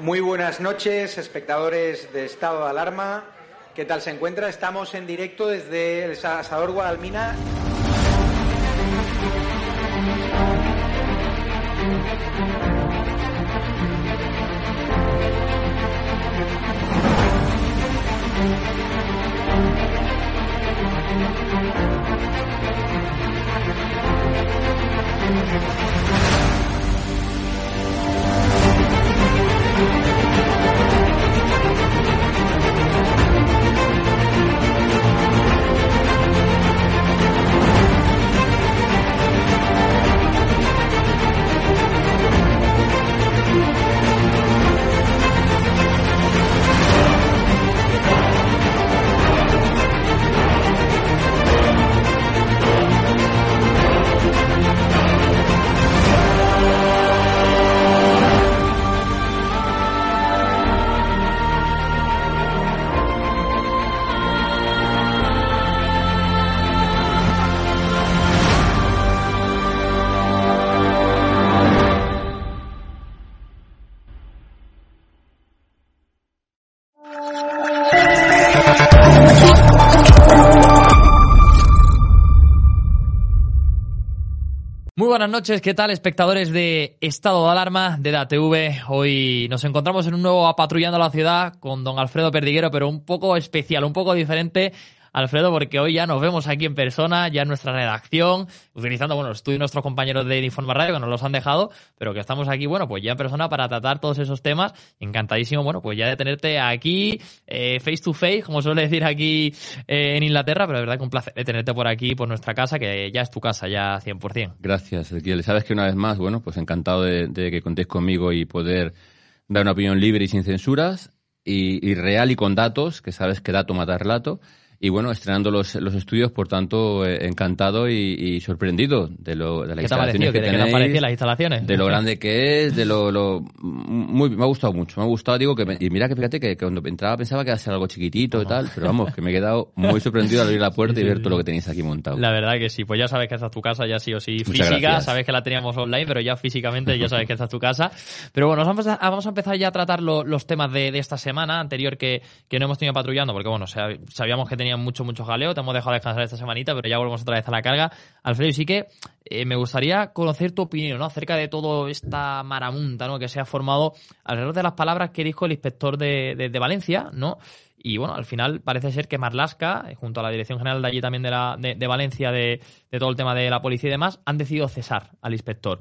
Muy buenas noches, espectadores de Estado de Alarma. ¿Qué tal se encuentra? Estamos en directo desde el Asador Guadalmina. Buenas noches, ¿qué tal espectadores de Estado de Alarma de DATV? Hoy nos encontramos en un nuevo Apatrullando la Ciudad con don Alfredo Perdiguero, pero un poco especial, un poco diferente Alfredo, porque hoy ya nos vemos aquí en persona, ya en nuestra redacción, utilizando, bueno, los nuestros compañeros de Informa Radio que nos los han dejado, pero que estamos aquí, bueno, pues ya en persona para tratar todos esos temas. Encantadísimo, bueno, pues ya de tenerte aquí, eh, face to face, como suele decir aquí eh, en Inglaterra, pero de verdad que un placer de tenerte por aquí, por nuestra casa, que ya es tu casa, ya 100%. Gracias, Ezequiel. Sabes que una vez más, bueno, pues encantado de, que contéis conmigo y poder dar una opinión libre y sin censuras y, y real y con datos, que sabes que dato mata relato y bueno, estrenando los, los estudios, por tanto, eh, encantado y, sorprendido de, lo, de las instalaciones que, ¿Qué te las instalaciones? De lo grande que es, de lo... lo muy, me ha gustado mucho, me ha gustado, digo, que y mira que fíjate que, cuando entraba pensaba que iba a ser algo chiquitito y tal, pero vamos, que me he quedado muy sorprendido al abrir la puerta y ver todo lo que tenéis aquí montado. La verdad que sí, pues ya sabes que esta es tu casa, ya sí o sí física, sabes que la teníamos online, pero ya físicamente ya sabes que esta es tu casa. Pero bueno, vamos a, vamos a empezar ya a tratar los temas de, de, esta semana anterior que, que no hemos tenido patrullando, porque bueno, sabíamos que teníamos mucho, mucho jaleo. Te hemos dejado descansar esta semanita, pero ya volvemos otra vez a la carga. Alfredo, sí que eh, me gustaría conocer tu opinión ¿no? acerca de toda esta maramunta ¿no? que se ha formado alrededor de las palabras que dijo el inspector de, de, Valencia, ¿no? Y bueno, al final parece ser que Marlasca, eh, junto a la Dirección General de allí también de, la, de, Valencia, de, de todo el tema de la policía y demás, han decidido cesar al inspector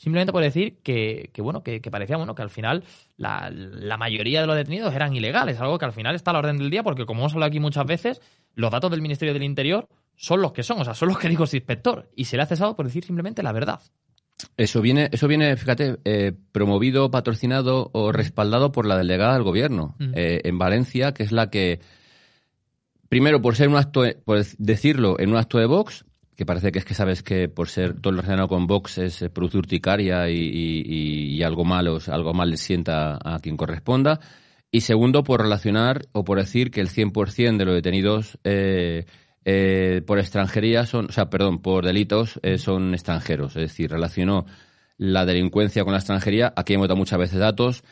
simplemente por decir que, que bueno, que, parecía bueno que al final la, la, mayoría de los detenidos eran ilegales, algo que al final está a la orden del día, porque como hemos hablado aquí muchas veces, los datos del Ministerio del Interior son los que son, o sea, son los que dijo el inspector, y se le ha cesado por decir simplemente la verdad. Eso viene, eso viene, fíjate, eh, promovido, patrocinado o respaldado por la delegada del gobierno eh, en Valencia, que es la que, primero por ser un acto, por decirlo, en un acto de Vox, que parece que es que sabes que por ser todo relacionado con Vox es produce urticaria y, algo malo, algo mal le sienta a quien corresponda. Y segundo, por relacionar o por decir que el 100% de los detenidos eh, eh, por extranjería son, o sea, perdón, por delitos eh, son extranjeros. Es decir, relacionó la delincuencia con la extranjería. Aquí hemos dado muchas veces datos.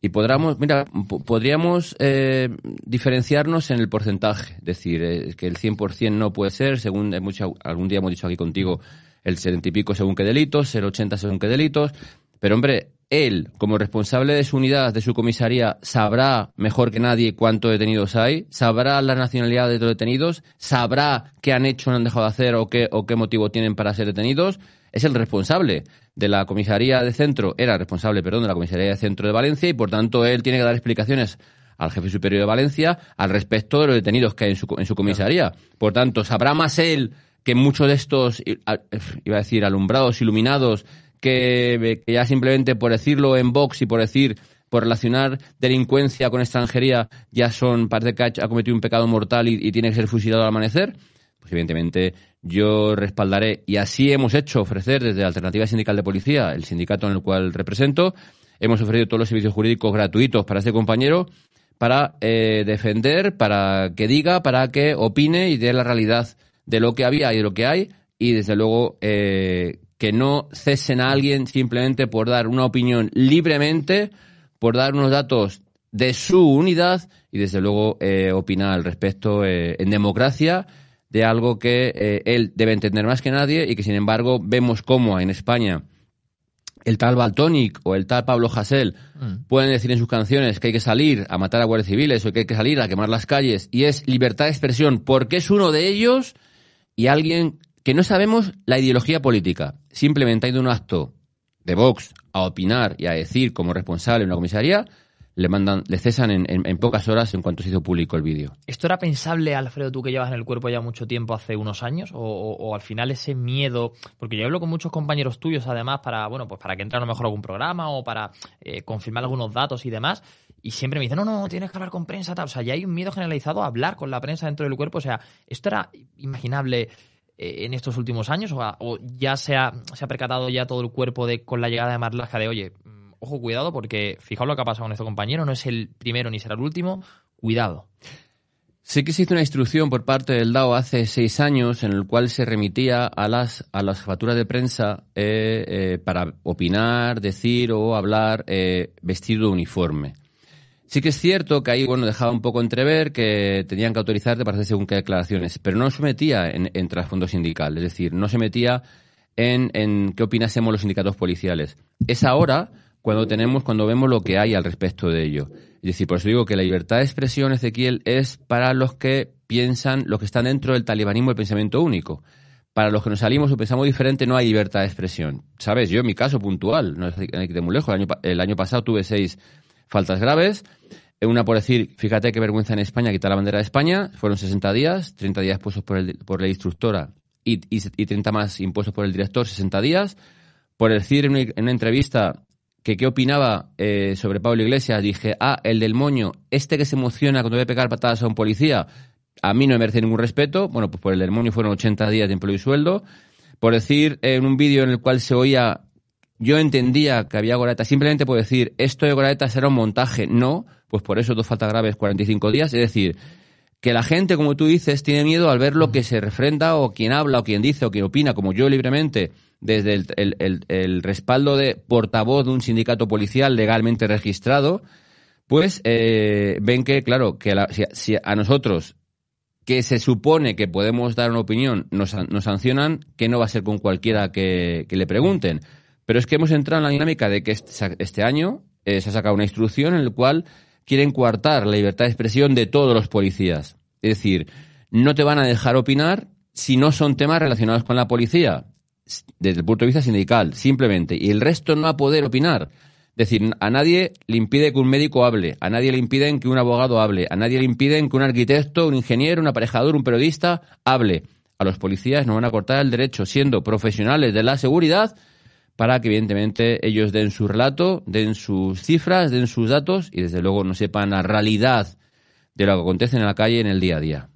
Y podríamos, mira, podríamos eh, diferenciarnos en el porcentaje, es decir, eh, que el 100% no puede ser, según algún día hemos dicho aquí contigo, el 70 y pico según qué delitos, el 80 según qué delitos, pero hombre, él, como responsable de su unidad, de su comisaría, sabrá mejor que nadie cuántos detenidos hay, sabrá la nacionalidad de los detenidos, sabrá qué han hecho, no han dejado de hacer o qué, o qué motivo tienen para ser detenidos, es el responsable de la comisaría de centro, era responsable, perdón, de la comisaría de centro de Valencia y por tanto él tiene que dar explicaciones al jefe superior de Valencia al respecto de los detenidos que hay en su, en su comisaría. Por tanto, sabrá más él que muchos de estos, iba a decir, alumbrados, iluminados, que, ya simplemente por decirlo en Vox y por decir, por relacionar delincuencia con extranjería, ya son, parece que ha, cometido un pecado mortal y, y tiene que ser fusilado al amanecer. Pues evidentemente yo respaldaré, y así hemos hecho ofrecer desde Alternativa Sindical de Policía, el sindicato en el cual represento, hemos ofrecido todos los servicios jurídicos gratuitos para este compañero, para eh, defender, para que diga, para que opine y dé la realidad de lo que había y de lo que hay, y desde luego eh, que no cesen a alguien simplemente por dar una opinión libremente, por dar unos datos de su unidad y desde luego eh, opinar al respecto eh, en democracia de algo que eh, él debe entender más que nadie y que sin embargo vemos cómo en España el tal Baltonic o el tal Pablo Hasél mm. pueden decir en sus canciones que hay que salir a matar a guardias civiles o que hay que salir a quemar las calles y es libertad de expresión porque es uno de ellos y alguien que no sabemos la ideología política. Simplemente ha ido un acto de Vox a opinar y a decir como responsable en una comisaría le mandan, le cesan en, pocas horas en cuanto se hizo público el vídeo. ¿Esto era pensable, Alfredo, tú que llevas en el cuerpo ya mucho tiempo, hace unos años? O, al final ese miedo, porque yo hablo con muchos compañeros tuyos además para, bueno, pues para que entre a lo mejor algún programa o para eh, confirmar algunos datos y demás, y siempre me dicen, no, no, tienes que hablar con prensa, tal. O sea, ya hay un miedo generalizado a hablar con la prensa dentro del cuerpo. O sea, ¿esto era imaginable en estos últimos años? ¿O, ya se ha, se ha percatado ya todo el cuerpo de con la llegada de Marlaska de, oye, ojo, cuidado, porque fijaos lo que ha pasado con nuestro compañero, no es el primero ni será el último, cuidado. Sí que hizo una instrucción por parte del DAO hace seis años en el cual se remitía a las, a las facturas de prensa eh, eh, para opinar, decir o hablar eh, vestido uniforme. Sí que es cierto que ahí, bueno, dejaba un poco entrever que tenían que autorizarte para hacer según qué declaraciones, pero no se metía en, en trasfondo sindical, es decir, no se metía en, en qué opinásemos los sindicatos policiales. Es ahora cuando tenemos, cuando vemos lo que hay al respecto de ello. Es decir, por eso digo que la libertad de expresión, Ezequiel, es para los que piensan, los que están dentro del talibanismo el pensamiento único. Para los que nos salimos o pensamos diferente, no hay libertad de expresión. ¿Sabes? Yo, en mi caso puntual, no es de muy lejos, el año, el año pasado tuve seis faltas graves. Una por decir, fíjate qué vergüenza en España quitar la bandera de España, fueron 60 días, 30 días puestos por, el, por la instructora y, y, 30 más impuestos por el director, 60 días. Por decir en una entrevista que qué opinaba eh, sobre Pablo Iglesias, dije, ah, el del moño, este que se emociona cuando ve pegar patadas a un policía, a mí no me merece ningún respeto. Bueno, pues por el del moño fueron 80 días de empleo y sueldo. Por decir en un vídeo en el cual se oía, yo entendía que había Goreta, simplemente por decir, esto de Goreta será un montaje. No, pues por eso dos faltas graves, 45 días. Es decir, que la gente, como tú dices, tiene miedo al ver lo que se refrenda o quien habla o quien dice o quien opina, como yo libremente desde el, respaldo de portavoz de un sindicato policial legalmente registrado, pues eh, ven que, claro, que si, a nosotros, que se supone que podemos dar una opinión, nos, sancionan, que no va a ser con cualquiera que, le pregunten. Pero es que hemos entrado en la dinámica de que este, este año eh, se ha sacado una instrucción en la cual quieren coartar la libertad de expresión de todos los policías. Es decir, no te van a dejar opinar si no son temas relacionados con la policía desde el punto de vista sindical, simplemente, y el resto no va a poder opinar. Es decir, a nadie le impide que un médico hable, a nadie le impiden que un abogado hable, a nadie le impiden que un arquitecto, un ingeniero, un aparejador, un periodista hable. A los policías no van a cortar el derecho, siendo profesionales de la seguridad, para que evidentemente ellos den su relato, den sus cifras, den sus datos y desde luego no sepan la realidad de lo que acontece en la calle en el día a día.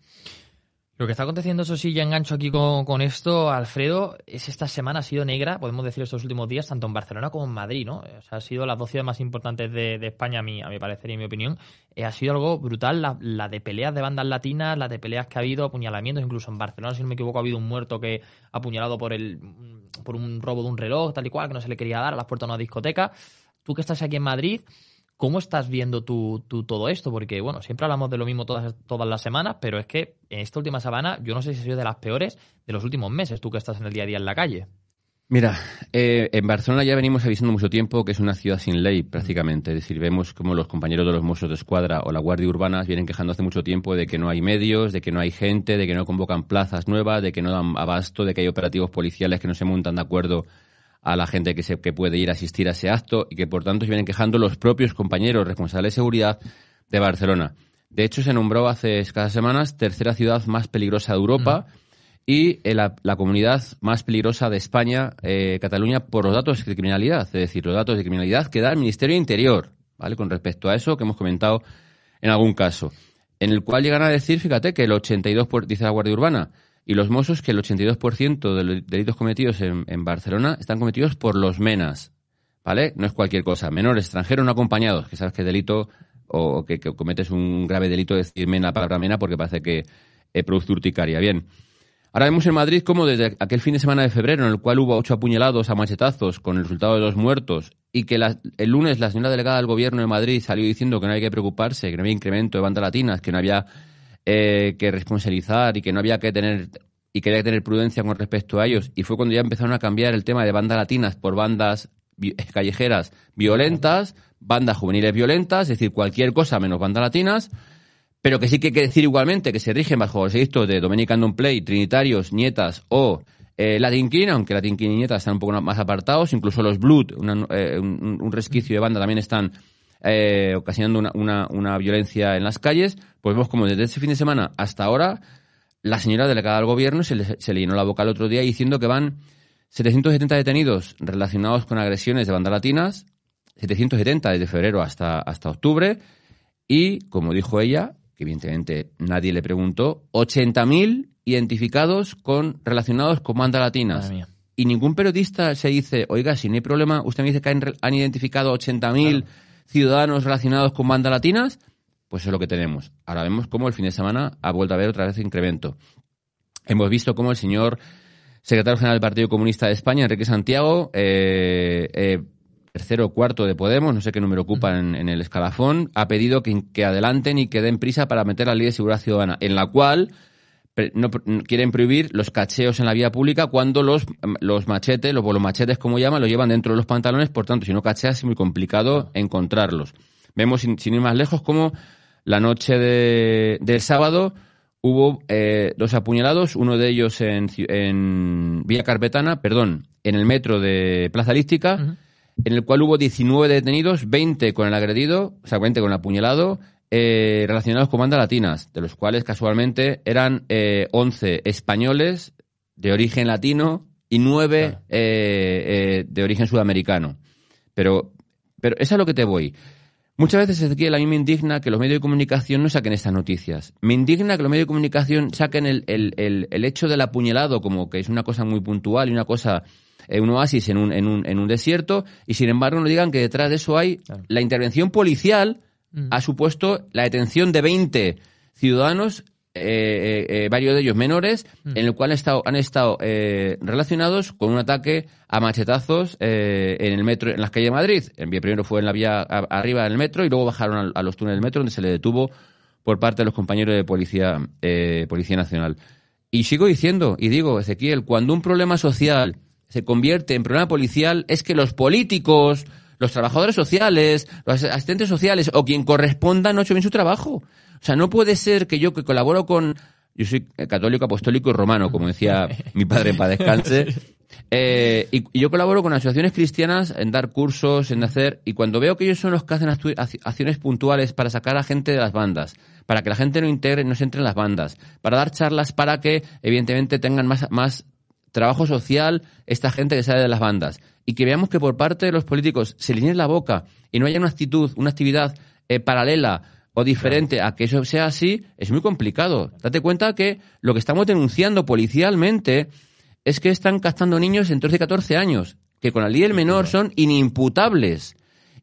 Lo que está aconteciendo, eso sí, ya engancho aquí con, esto, Alfredo, es esta semana ha sido negra, podemos decir estos últimos días, tanto en Barcelona como en Madrid, ¿no? O sea, ha sido las dos ciudades más importantes de, España, a mi, a mi parecer y en mi opinión. Eh, ha sido algo brutal, la, de peleas de bandas latinas, la de peleas que ha habido, apuñalamientos, incluso en Barcelona, si no me equivoco, ha habido un muerto que ha apuñalado por, el, por un robo de un reloj, tal y cual, que no se le quería dar a las puertas de una discoteca. Tú que estás aquí en Madrid, ¿Cómo estás viendo tú, todo esto? Porque, bueno, siempre hablamos de lo mismo todas, las semanas, pero es que en esta última semana yo no sé si ha sido de las peores de los últimos meses, tú que estás en el día a día en la calle. Mira, eh, en Barcelona ya venimos avisando mucho tiempo que es una ciudad sin ley prácticamente. Es decir, vemos como los compañeros de los Mossos de Escuadra o la Guardia Urbana vienen quejando hace mucho tiempo de que no hay medios, de que no hay gente, de que no convocan plazas nuevas, de que no dan abasto, de que hay operativos policiales que no se montan de acuerdo a la gente que, se, que puede ir a asistir a ese acto y que por tanto se vienen quejando los propios compañeros responsables de seguridad de Barcelona. De hecho, se nombró hace escasas semanas tercera ciudad más peligrosa de Europa y eh, la, comunidad más peligrosa de España, eh, Cataluña, por los datos de criminalidad, es decir, los datos de criminalidad que da el Ministerio de Interior, ¿vale? Con respecto a eso que hemos comentado en algún caso, en el cual llegan a decir, fíjate, que el 82%, por, dice la Guardia Urbana, y los Mossos que el 82% de los delitos cometidos en, Barcelona están cometidos por los menas, ¿vale? No es cualquier cosa. Menores extranjeros no acompañados, que sabes que delito o que, cometes un grave delito de decir mena, palabra mena, porque parece que eh, produce urticaria. Bien, Ahora vemos en Madrid como desde aquel fin de semana de febrero, en el cual hubo ocho apuñalados a machetazos con el resultado de dos muertos, y que el lunes la señora delegada del gobierno de Madrid salió diciendo que no había que preocuparse, que no había incremento de bandas latinas, que no había eh, que responsabilizar y que no había que tener y que había que tener prudencia con respecto a ellos. Y fue cuando ya empezaron a cambiar el tema de bandas latinas por bandas callejeras violentas, bandas juveniles violentas, es decir, cualquier cosa menos bandas latinas pero que sí que hay que decir igualmente que se rigen bajo los edictos de Dominic Andon Play, Trinitarios, Nietas o eh, Latin aunque Latin y Nietas están un poco más apartados, incluso los Blood, eh, un, resquicio de banda, también están eh, ocasionando una, una, violencia en las calles, pues vemos como desde ese fin de semana hasta ahora la señora delegada del gobierno se le, se le llenó la boca el otro día diciendo que van 770 detenidos relacionados con agresiones de bandas latinas, 770 desde febrero hasta, hasta octubre, y, como dijo ella, que evidentemente nadie le preguntó, 80.000 identificados con relacionados con banda latinas. Y ningún periodista se dice, oiga, si no hay problema, usted me dice que han, identificado 80.000 ciudadanos relacionados con banda latinas, pues es lo que tenemos. Ahora vemos cómo el fin de semana ha vuelto a haber otra vez incremento. Hemos visto cómo el señor secretario general del Partido Comunista de España, Enrique Santiago, eh, eh, tercero o cuarto de Podemos, no sé qué número ocupa en, el escalafón, ha pedido que, que, adelanten y que den prisa para meter la ley de seguridad ciudadana, en la cual no, quieren prohibir los cacheos en la vía pública cuando los, los machetes, los, los machetes como llaman, los llevan dentro de los pantalones, por tanto, si no cacheas es muy complicado encontrarlos. Vemos, sin, ir más lejos, como la noche de, del sábado hubo eh, dos apuñalados, uno de ellos en, en Vía Carpetana, perdón, en el metro de Plaza Lística, en el cual hubo 19 detenidos, 20 con el agredido, o sea, 20 con el apuñalado, eh, relacionados con bandas latinas, de los cuales casualmente eran eh, 11 españoles de origen latino y 9 eh, eh, de origen sudamericano. Pero, pero es a lo que te voy. Muchas veces, Ezequiel, a mí me indigna que los medios de comunicación no saquen estas noticias. Me indigna que los medios de comunicación saquen el, el, el, el hecho del apuñalado como que es una cosa muy puntual y una cosa un oasis en un, en, un, en un desierto y sin embargo no digan que detrás de eso hay la intervención policial mm. ha supuesto la detención de 20 ciudadanos eh, eh, varios de ellos menores, mm. en el cual han estado, han estado relacionados con un ataque a machetazos en el metro, en las calles de Madrid. El primero fue en la vía arriba del metro y luego bajaron a, los túneles del metro donde se le detuvo por parte de los compañeros de policía, policía nacional. Y sigo diciendo, y digo, Ezequiel, cuando un problema social se convierte en problema policial es que los políticos, los trabajadores sociales, los asistentes sociales o quien corresponda no ha hecho bien su trabajo. O sea, no puede ser que yo que colaboro con... Yo soy católico, apostólico y romano, como decía mi padre para descanse. Eh, y, yo colaboro con asociaciones cristianas en dar cursos, en hacer... Y cuando veo que ellos son los que hacen acciones puntuales para sacar a gente de las bandas, para que la gente no integre, no se entre en las bandas, para dar charlas para que, evidentemente, tengan más, más trabajo social esta gente que sale de las bandas y que veamos que por parte de los políticos se les la boca y no haya una actitud, una actividad eh, paralela o diferente a que eso sea así, es muy complicado. Date cuenta que lo que estamos denunciando policialmente es que están captando niños entre 13 y 14 años, que con la ley del menor son inimputables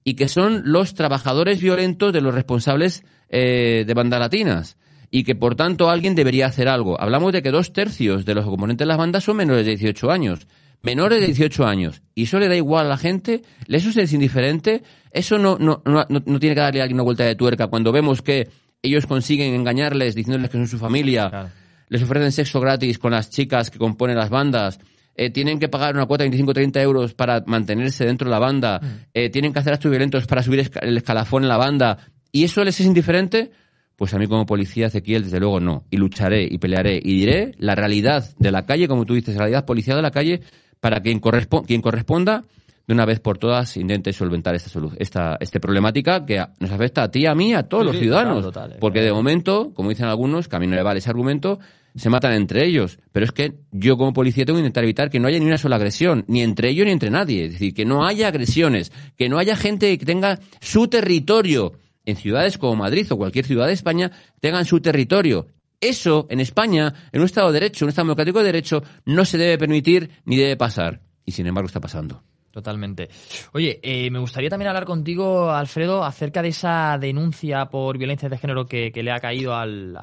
y que son los trabajadores violentos de los responsables eh, de bandas latinas y que por tanto alguien debería hacer algo. Hablamos de que dos tercios de los componentes de las bandas son menores de 18 años. Menores de 18 años. Y eso le da igual a la gente. ¿Eso es indiferente? ¿Eso no, no, no, no tiene que darle a alguien una vuelta de tuerca cuando vemos que ellos consiguen engañarles diciéndoles que son su familia? Les ofrecen sexo gratis con las chicas que componen las bandas. Eh, tienen que pagar una cuota de 25-30 euros para mantenerse dentro de la banda, mm. eh, tienen que hacer actos violentos para subir el escalafón en la banda, y eso les es indiferente, pues a mí como policía, Ezequiel, desde luego no. Y lucharé y pelearé y diré la realidad de la calle, como tú dices, la realidad policial de la calle, para quien, quien corresponda de una vez por todas intente solventar esta, esta, esta problemática que nos afecta a ti, a mí, a todos los ciudadanos. Eh, porque de momento, como dicen algunos, que a mí no le vale ese argumento, se matan entre ellos. Pero es que yo como policía tengo que intentar evitar que no haya ni una sola agresión, ni entre ellos ni entre nadie. Es decir, que no haya agresiones, que no haya gente que tenga su territorio en ciudades como Madrid o cualquier ciudad de España tengan su territorio. Eso en España, en un Estado de Derecho, un Estado democrático de Derecho, no se debe permitir ni debe pasar. Y sin embargo está pasando. Totalmente. Oye, eh, me gustaría también hablar contigo, Alfredo, acerca de esa denuncia por violencia de género que, le ha caído al,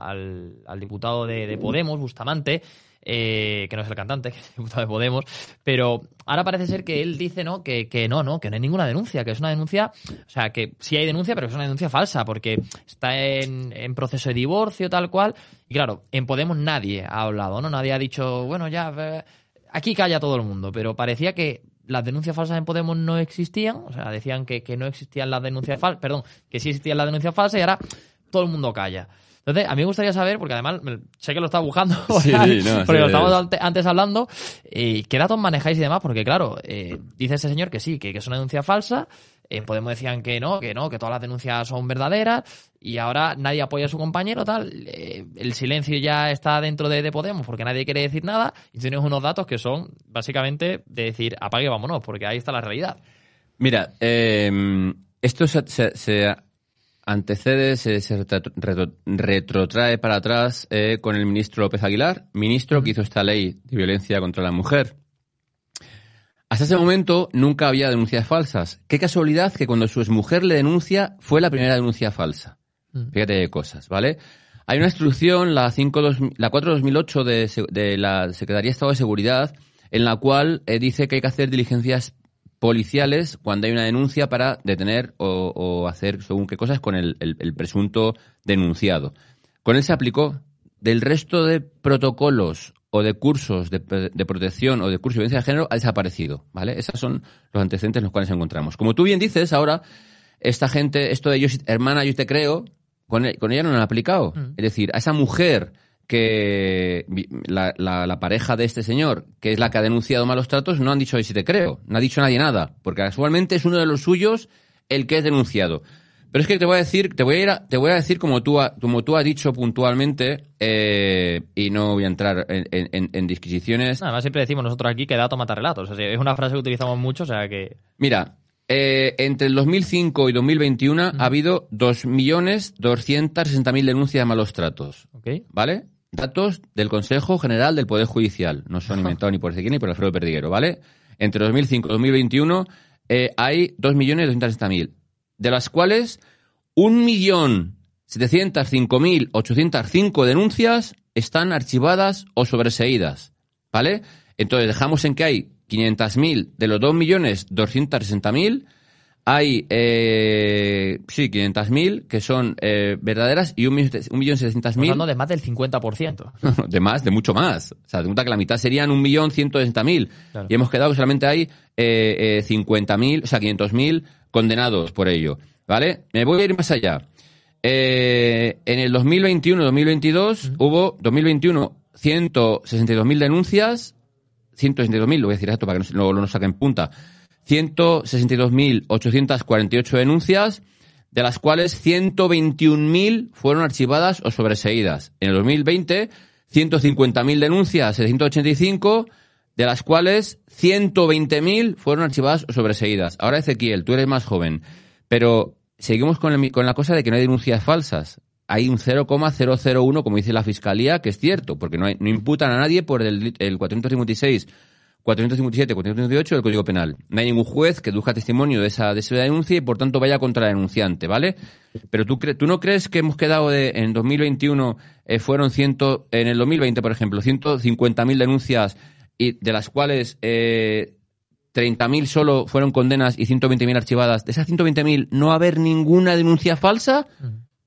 diputado de, Podemos, Bustamante. Eh, que no es el cantante, que es diputado de Podemos, pero ahora parece ser que él dice no que, que no, no, que no hay ninguna denuncia, que es una denuncia, o sea, que sí hay denuncia, pero es una denuncia falsa, porque está en, en proceso de divorcio, tal cual, y claro, en Podemos nadie ha hablado, ¿no? Nadie ha dicho, bueno, ya, eh, aquí calla todo el mundo, pero parecía que las denuncias falsas en Podemos no existían, o sea, decían que, que no existían las denuncias falsas, perdón, que sí existían las denuncias falsas y ahora todo el mundo calla. Entonces, a mí me gustaría saber, porque además sé que lo está buscando, porque lo estábamos antes hablando, eh, ¿qué datos manejáis y demás? Porque claro, eh, dice ese señor que sí, que, es una denuncia falsa, en eh, Podemos decían que no, que no, que todas las denuncias son verdaderas, y ahora nadie apoya a su compañero, tal, el silencio ya está dentro de, Podemos porque nadie quiere decir nada, y tienes unos datos que son básicamente de decir, apague, vámonos, porque ahí está la realidad. Mira, esto se, se antecede, se, retrotrae para atrás eh, con el ministro López Aguilar, ministro que hizo esta ley de violencia contra la mujer. Hasta ese momento nunca había denuncias falsas. Qué casualidad que cuando su exmujer le denuncia fue la primera denuncia falsa. Mm. Fíjate de cosas, ¿vale? Hay una instrucción, la, 5, la 4-2008 de, de la Secretaría de Estado de Seguridad, en la cual eh, dice que hay que hacer diligencias policiales cuando hay una denuncia para detener o, hacer según qué cosas con el, presunto denunciado. Con él se aplicó. Del resto de protocolos o de cursos de, protección o de cursos de violencia de género ha desaparecido, ¿vale? Esos son los antecedentes en los cuales encontramos. Como tú bien dices, ahora, esta gente, esto de yo, hermana, yo te creo, con, con ella no lo han aplicado. Mm. Es decir, a esa mujer que la, la, pareja de este señor, que es la que ha denunciado malos tratos, no han dicho si te creo, no ha dicho nadie nada, porque casualmente es uno de los suyos el que es denunciado. Pero es que te voy a decir, te voy a ir te voy a decir como tú, como tú has dicho puntualmente, eh, y no voy a entrar en, en, disquisiciones. Además siempre decimos nosotros aquí que dato mata relatos, es una frase que utilizamos mucho, o sea que... Mira, eh, entre el 2005 y 2021 ha habido 2.260.000 denuncias de malos tratos. ¿Vale? Datos del Consejo General del Poder Judicial. No son inventados ni por Ezequiel ni por Alfredo Perdiguero, ¿vale? Entre 2005 y 2021 eh, hay 2.260.000, de las cuales 1.705.805 denuncias están archivadas o sobreseídas, ¿vale? Entonces dejamos en que hay 500.000 de los 2.260.000 hay, eh, sí, 500.000 que son eh, verdaderas y 1.700.000... Hablando de más del 50%. de más, de mucho más. O sea, de cuenta que la mitad serían 1.160.000. Claro. Y hemos quedado que solamente hay eh, 50.000, o sea, 500.000 condenados por ello. ¿Vale? Me voy a ir más allá. Eh, en el 2021-2022 hubo, 2021, 162.000 denuncias, 162.000, lo voy a decir esto para que no, no nos saquen punta, 162.848 denuncias, de las cuales 121.000 fueron archivadas o sobreseídas. En el 2020, 150.000 denuncias, 785, de las cuales 120.000 fueron archivadas o sobreseídas. Ahora, Ezequiel, tú eres más joven, pero seguimos con, con la cosa de que no hay denuncias falsas. Hay un 0,001, como dice la Fiscalía, que es cierto, porque no, no imputan a nadie por el, el 456 457, 458 del Código Penal. No hay ningún juez que duzca testimonio de esa, de esa denuncia y por tanto vaya contra el denunciante, ¿vale? Pero tú, tú no crees que hemos quedado de, en 2021 eh, fueron ciento, en el 2020, por ejemplo, 150.000 denuncias y de las cuales eh, 30.000 solo fueron condenas y 120.000 archivadas. De esas 120.000 no va a haber ninguna denuncia falsa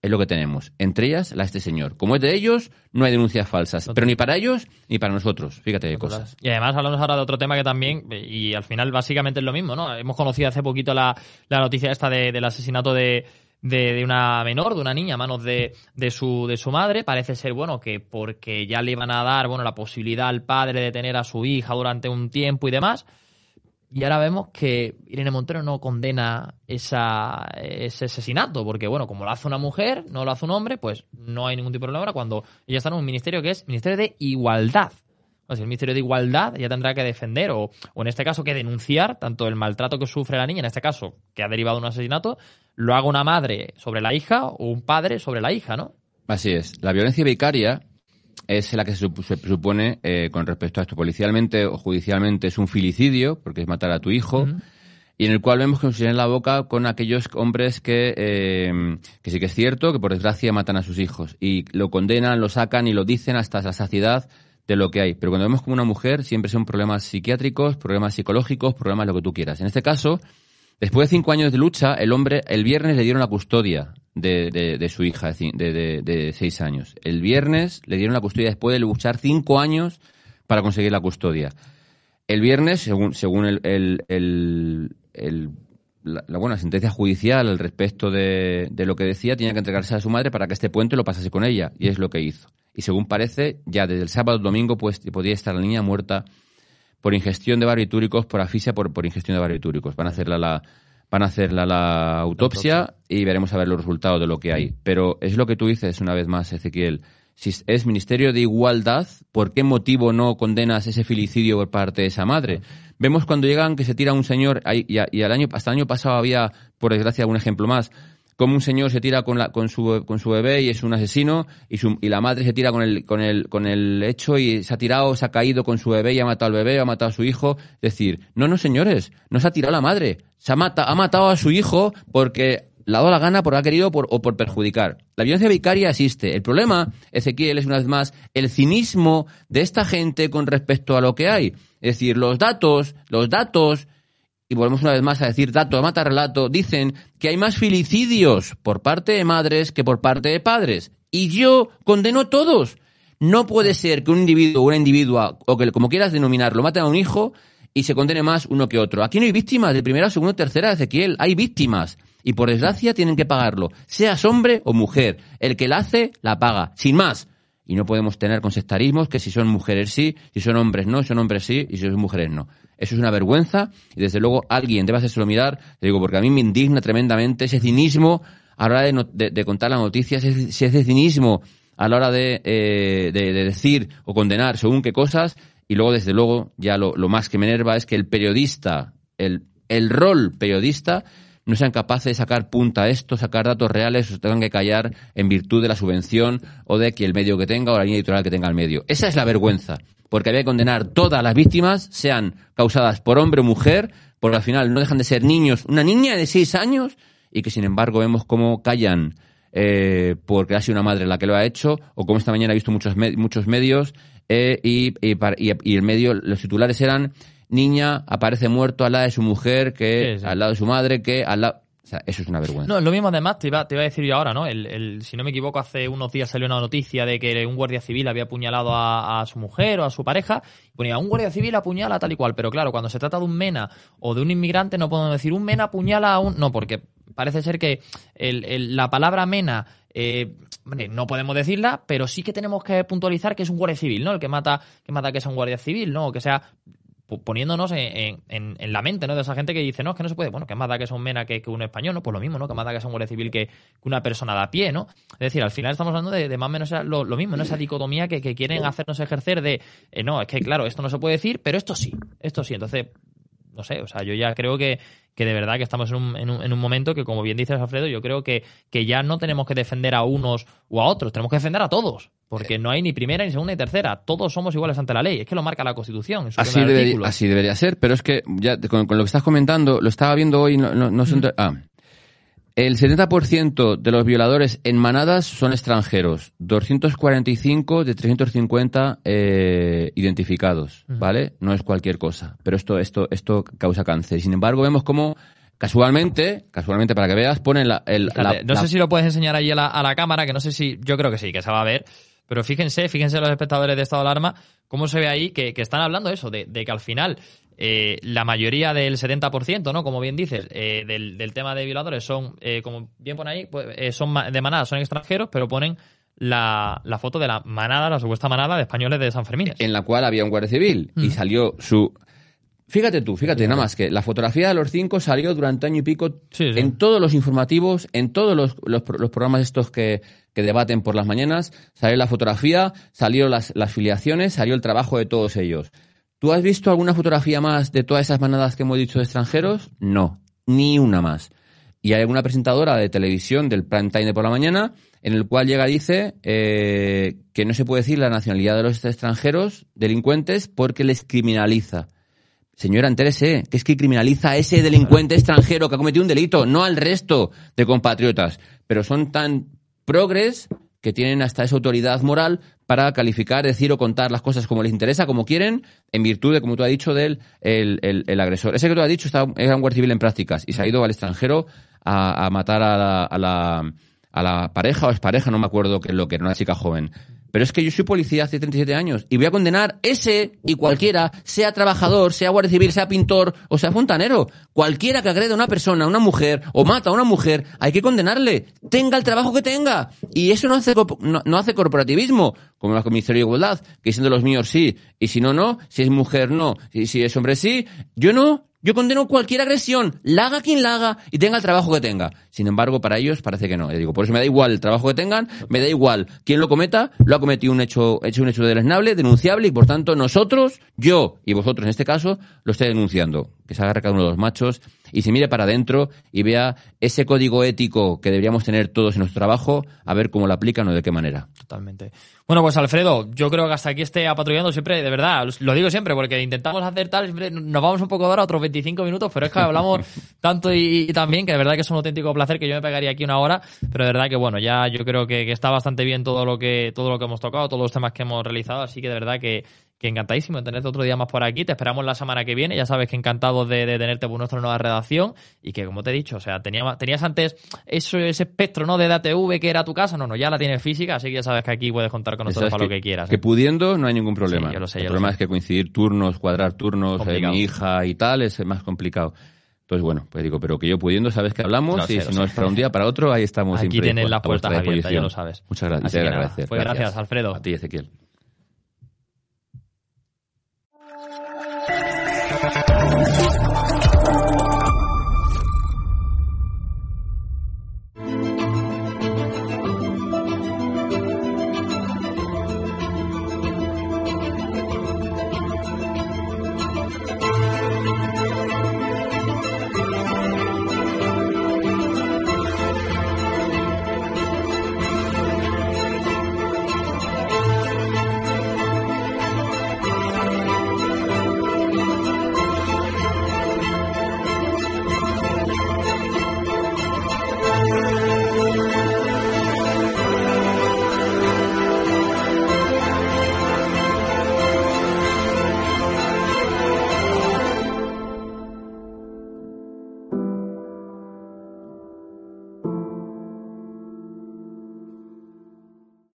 es lo que tenemos. Entre ellas, la de este señor. Como es de ellos, no hay denuncias falsas. Pero ni para ellos ni para nosotros. Fíjate de cosas. Y además hablamos ahora de otro tema que también, y al final básicamente es lo mismo, ¿no? Hemos conocido hace poquito la, noticia esta del asesinato de, de, una menor, de una niña a manos de, de, su, de su madre. Parece ser, bueno, que porque ya le iban a dar, bueno, la posibilidad al padre de tener a su hija durante un tiempo y demás y ahora vemos que Irene Montero no condena esa, ese asesinato, porque bueno, como lo hace una mujer, no lo hace un hombre, pues no hay ningún tipo de problema cuando ella está en un ministerio que es Ministerio de Igualdad. O sea, el Ministerio de Igualdad ya tendrá que defender o, o, en este caso que denunciar tanto el maltrato que sufre la niña, en este caso que ha derivado de un asesinato, lo haga una madre sobre la hija o un padre sobre la hija, ¿no? Así es. La violencia vicaria es la que se, supone eh, con respecto a esto. Policialmente o judicialmente es un filicidio, porque es matar a tu hijo, y en el cual vemos que nos en la boca con aquellos hombres que, eh, que sí que es cierto, que por desgracia matan a sus hijos, y lo condenan, lo sacan y lo dicen hasta la saciedad de lo que hay. Pero cuando vemos como una mujer, siempre son problemas psiquiátricos, problemas psicológicos, problemas lo que tú quieras. En este caso, después de cinco años de lucha, el hombre, el viernes le dieron la custodia de, su hija de, seis años. El viernes le dieron la custodia después de luchar cinco años para conseguir la custodia. El viernes, según, según el, la, buena sentencia judicial al respecto de, lo que decía, tenía que entregarse a su madre para que este puente lo pasase con ella, y es lo que hizo. Y según parece, ya desde el sábado domingo pues, podía estar la niña muerta por ingestión de barbitúricos, por asfixia por, por ingestión de barbitúricos. Van a hacerla la, van a hacerla la autopsia y veremos a ver los resultados de lo que hay. Pero es lo que tú dices una vez más, Ezequiel. Si es Ministerio de Igualdad, ¿por qué motivo no condenas ese filicidio por parte de esa madre? Vemos cuando llegan que se tira un señor, y, al año, hasta el año pasado había, por desgracia, un ejemplo más, como un señor se tira con, la, con, su, con su bebé y es un asesino y, su, y la madre se tira con el, con, el, con el hecho y se ha tirado, se ha caído con su bebé y ha matado al bebé, ha matado a su hijo. Es decir, no, no señores, no se ha tirado la madre, se ha, mata, ha matado a su hijo porque le ha dado la gana, porque ha querido o por perjudicar. La violencia vicaria existe. El problema, Ezequiel, es una vez más el cinismo de esta gente con respecto a lo que hay. Es decir, los datos, los datos y volvemos una vez más a decir dato, mata relato, dicen que hay más filicidios por parte de madres que por parte de padres. Y yo condeno todos. No puede ser que un individuo una individua, o que como quieras denominarlo, maten a un hijo y se condene más uno que otro. Aquí no hay víctimas de primera, segunda, tercera, Ezequiel. Hay víctimas. Y por desgracia tienen que pagarlo. Seas hombre o mujer. El que la hace, la paga. Sin más. Y no podemos tener con sectarismos que si son mujeres sí, si son hombres no, si son hombres sí y si son mujeres no. Eso es una vergüenza y desde luego alguien debe hacérselo mirar, le digo, porque a mí me indigna tremendamente ese cinismo a la hora de, contar las noticias, ese, ese cinismo a la hora eh, de, decir o condenar según qué cosas y luego desde luego ya lo, más que me enerva es que el periodista, el, el rol periodista no sean capaces de sacar punta a esto, sacar datos reales, o tengan que callar en virtud de la subvención o de que el medio que tenga o la línea editorial que tenga el medio. Esa es la vergüenza, porque había que condenar todas las víctimas, sean causadas por hombre o mujer, porque al final no dejan de ser niños, una niña de seis años, y que sin embargo vemos cómo callan eh, porque ha sido una madre la que lo ha hecho, o como esta mañana he visto muchos, muchos medios, eh, y, y, el medio, los titulares eran niña aparece muerto al lado de su mujer, que al lado de su madre, que al lado... O sea, eso es una vergüenza. No, lo mismo además, te iba, te iba a decir yo ahora, ¿no? El, si no me equivoco, hace unos días salió una noticia de que un guardia civil había apuñalado a, su mujer o a su pareja. Y ponía, un guardia civil apuñala tal y cual. Pero claro, cuando se trata de un MENA o de un inmigrante, no podemos decir un MENA apuñala a un... No, porque parece ser que la palabra MENA... Eh, no podemos decirla, pero sí que tenemos que puntualizar que es un guardia civil, ¿no? El que mata, que mata que es un guardia civil, ¿no? O que sea poniéndonos en, en, la mente ¿no? de esa gente que dice, no, es que no se puede, bueno, que más da que sea un mena que, un español, ¿no? Pues lo mismo, ¿no? Que más da que sea un guardia civil que, una persona de a pie, ¿no? Es decir, al final estamos hablando de, más o menos lo, mismo, ¿no? Esa dicotomía que, quieren hacernos ejercer de, eh, no, es que claro, esto no se puede decir, pero esto sí, esto sí. Entonces, no sé, o sea, yo ya creo que, que de verdad que estamos en un, en un, en un momento que, como bien dices, Alfredo, yo creo que, que ya no tenemos que defender a unos o a otros, tenemos que defender a todos. Porque no hay ni primera, ni segunda, ni tercera. Todos somos iguales ante la ley. Es que lo marca la Constitución. Así debería, así debería ser, pero es que ya con, lo que estás comentando, lo estaba viendo hoy, no, no, mm. ah, el 70% de los violadores en manadas son extranjeros. 245 de 350 eh, identificados. ¿vale? No es cualquier cosa. Pero esto, esto, esto causa cáncer. Sin embargo, vemos cómo Casualmente, casualmente para que veas, ponen la, el, No sé si lo puedes enseñar ahí a la, a la, cámara, que no sé si, yo creo que sí, que se va a ver, pero fíjense, fíjense los espectadores de estado de alarma, cómo se ve ahí que, están hablando eso, de, que al final eh, la mayoría del 70%, ¿no? Como bien dices, eh, del, tema de violadores son, eh, como bien pone ahí, pues, son de manada, son extranjeros, pero ponen la, foto de la manada, la supuesta manada de españoles de San Fermín. En la cual había un guardia civil y salió su Fíjate tú, fíjate, nada más que la fotografía de los cinco salió durante año y pico en todos los informativos, en todos los, los, programas estos que, que, debaten por las mañanas, salió la fotografía, salió las, las filiaciones, salió el trabajo de todos ellos. ¿Tú has visto alguna fotografía más de todas esas manadas que hemos dicho de extranjeros? No, ni una más. Y hay alguna presentadora de televisión del prime time de por la mañana en el cual llega y dice eh, que no se puede decir la nacionalidad de los extranjeros delincuentes porque les criminaliza. Señora, entérese, que es que criminaliza a ese delincuente extranjero que ha cometido un delito, no al resto de compatriotas. Pero son tan progres que tienen hasta esa autoridad moral para calificar, decir o contar las cosas como les interesa, como quieren, en virtud de, como tú has dicho, del el, el, agresor. Ese que tú has dicho está, era un guardia civil en prácticas y se ha ido al extranjero a, matar a la, a la, a la pareja o expareja, no me acuerdo qué es lo que era, una chica joven. Pero es que yo soy policía hace 37 años y voy a condenar ese y cualquiera, sea trabajador, sea guardia civil, sea pintor o sea fontanero. Cualquiera que agrede a una persona, a una mujer o mata a una mujer, hay que condenarle, tenga el trabajo que tenga. Y eso no hace, no, hace corporativismo, como la Ministerio de Igualdad, que siendo los míos sí, y si no, no, si es mujer no, y si es hombre sí. Yo no, yo condeno cualquier agresión, la haga quien la haga y tenga el trabajo que tenga. Sin embargo, para ellos parece que no. Yo digo, por eso me da igual el trabajo que tengan, me da igual quién lo cometa, lo ha cometido un hecho, hecho un hecho deleznable, denunciable y por tanto nosotros, yo y vosotros en este caso, lo estoy denunciando. Que se haga cada uno de los machos y se mire para adentro y vea ese código ético que deberíamos tener todos en nuestro trabajo, a ver cómo lo aplican o de qué manera. Totalmente. Bueno, pues Alfredo, yo creo que hasta aquí esté apatrullando siempre, de verdad, lo digo siempre, porque intentamos hacer tal, siempre nos vamos un poco de hora, otros 25 minutos, pero es que hablamos tanto y, también que de verdad que es un auténtico placer que yo me pegaría aquí una hora, pero de verdad que bueno, ya yo creo que, que está bastante bien todo lo que, todo lo que hemos tocado, todos los temas que hemos realizado, así que de verdad que, que encantadísimo de tenerte otro día más por aquí. Te esperamos la semana que viene. Ya sabes que encantado de, tenerte por nuestra nueva redacción y que, como te he dicho, o sea, tenías, tenías antes eso, ese espectro ¿no? de DATV que era tu casa. No, no, ya la tienes física, así que ya sabes que aquí puedes contar con nosotros para lo que quieras. Que ¿eh? pudiendo no hay ningún problema. yo lo sé, El problema es que coincidir turnos, cuadrar turnos, de eh, mi hija y tal, es más complicado. Entonces, bueno, pues digo, pero que yo pudiendo, sabes que hablamos y si no es para un día, para otro, ahí estamos. Aquí tienes las puertas abiertas, ya lo sabes. Muchas gracias. Pues gracias, Alfredo. A ti, Ezequiel.